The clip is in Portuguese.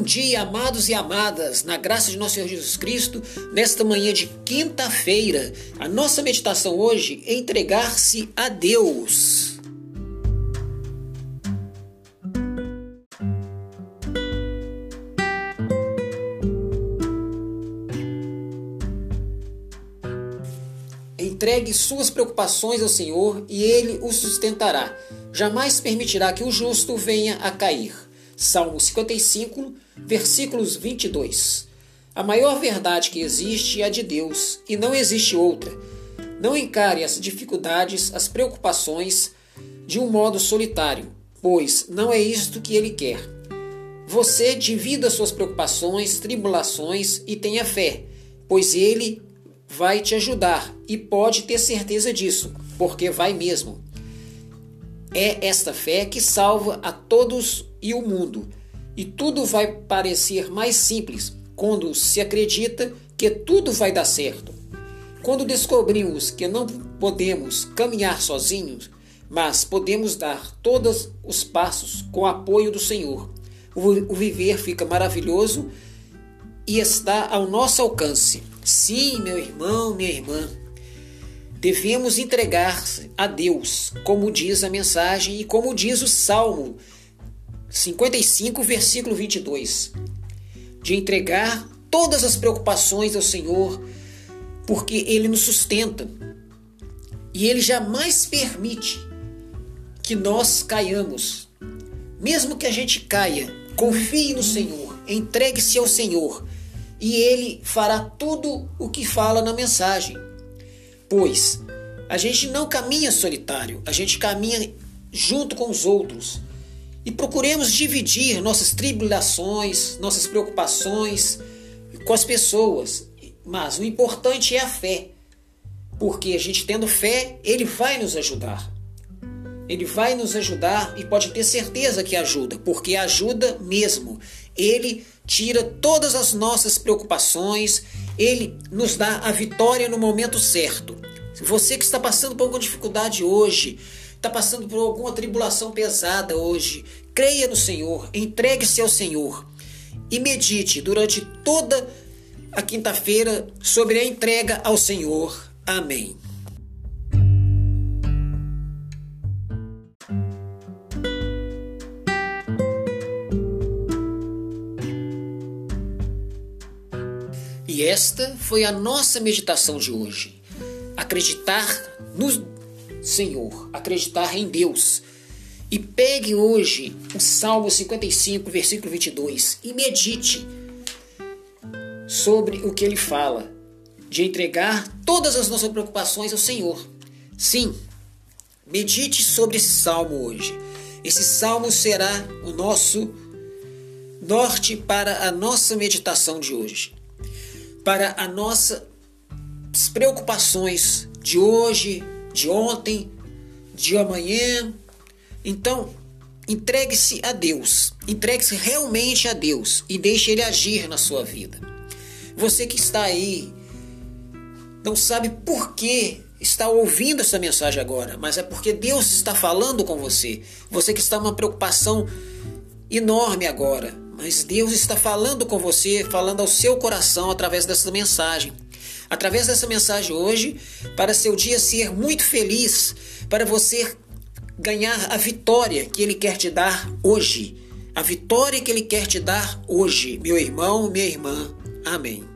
Bom dia, amados e amadas, na graça de nosso Senhor Jesus Cristo, nesta manhã de quinta-feira. A nossa meditação hoje é entregar-se a Deus. Entregue suas preocupações ao Senhor e Ele o sustentará. Jamais permitirá que o justo venha a cair. Salmo 55, versículos 22. A maior verdade que existe é a de Deus e não existe outra. Não encare as dificuldades, as preocupações de um modo solitário, pois não é isto que Ele quer. Você divida suas preocupações, tribulações e tenha fé, pois Ele vai te ajudar e pode ter certeza disso, porque vai mesmo. É esta fé que salva a todos e o mundo, e tudo vai parecer mais simples quando se acredita que tudo vai dar certo. Quando descobrimos que não podemos caminhar sozinhos, mas podemos dar todos os passos com o apoio do Senhor, o viver fica maravilhoso e está ao nosso alcance. Sim, meu irmão, minha irmã, devemos entregar a Deus, como diz a mensagem e como diz o Salmo 55, versículo 22. De entregar todas as preocupações ao Senhor, porque Ele nos sustenta e Ele jamais permite que nós caiamos. Mesmo que a gente caia, confie no Senhor, entregue-se ao Senhor e ele fará tudo o que fala na mensagem. Pois a gente não caminha solitário, a gente caminha junto com os outros. E procuremos dividir nossas tribulações, nossas preocupações com as pessoas. Mas o importante é a fé. Porque a gente tendo fé, ele vai nos ajudar. Ele vai nos ajudar e pode ter certeza que ajuda, porque ajuda mesmo. Ele tira todas as nossas preocupações, ele nos dá a vitória no momento certo. Você que está passando por alguma dificuldade hoje, está passando por alguma tribulação pesada hoje, creia no Senhor, entregue-se ao Senhor e medite durante toda a quinta-feira sobre a entrega ao Senhor. Amém. E esta foi a nossa meditação de hoje. Acreditar no Senhor, acreditar em Deus. E pegue hoje o Salmo 55, versículo 22 e medite sobre o que ele fala, de entregar todas as nossas preocupações ao Senhor. Sim, medite sobre esse salmo hoje. Esse salmo será o nosso norte para a nossa meditação de hoje para as nossas preocupações de hoje, de ontem, de amanhã. Então, entregue-se a Deus, entregue-se realmente a Deus e deixe Ele agir na sua vida. Você que está aí, não sabe por que está ouvindo essa mensagem agora, mas é porque Deus está falando com você. Você que está numa preocupação enorme agora, mas Deus está falando com você, falando ao seu coração através dessa mensagem. Através dessa mensagem hoje, para seu dia ser muito feliz, para você ganhar a vitória que Ele quer te dar hoje. A vitória que Ele quer te dar hoje, meu irmão, minha irmã. Amém.